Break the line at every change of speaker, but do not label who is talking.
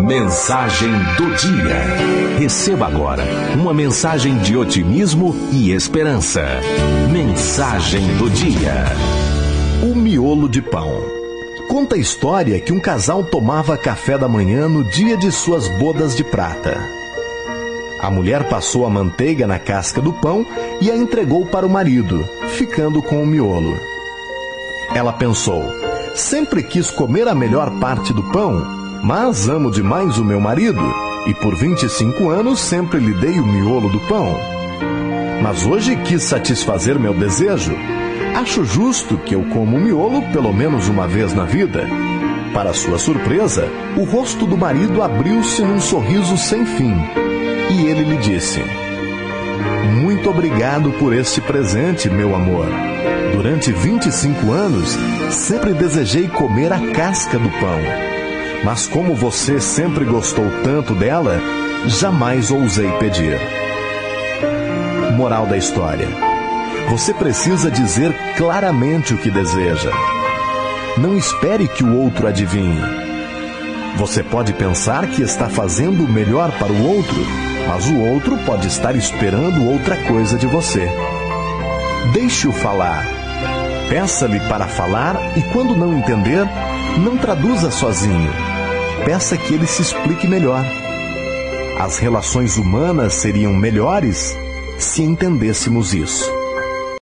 Mensagem do dia. Receba agora uma mensagem de otimismo e esperança. Mensagem do dia. O miolo de pão. Conta a história que um casal tomava café da manhã no dia de suas bodas de prata. A mulher passou a manteiga na casca do pão e a entregou para o marido, ficando com o miolo. Ela pensou: sempre quis comer a melhor parte do pão mas amo demais o meu marido e por 25 anos sempre lhe dei o miolo do pão. Mas hoje quis satisfazer meu desejo. Acho justo que eu como o miolo pelo menos uma vez na vida. Para sua surpresa, o rosto do marido abriu-se num sorriso sem fim e ele lhe disse: Muito obrigado por este presente, meu amor. Durante 25 anos, sempre desejei comer a casca do pão mas como você sempre gostou tanto dela, jamais ousei pedir. Moral da história: Você precisa dizer claramente o que deseja. Não espere que o outro adivinhe. Você pode pensar que está fazendo o melhor para o outro, mas o outro pode estar esperando outra coisa de você. Deixe-o falar. Peça-lhe para falar e, quando não entender, não traduza sozinho peça que ele se explique melhor. As relações humanas seriam melhores se entendêssemos isso.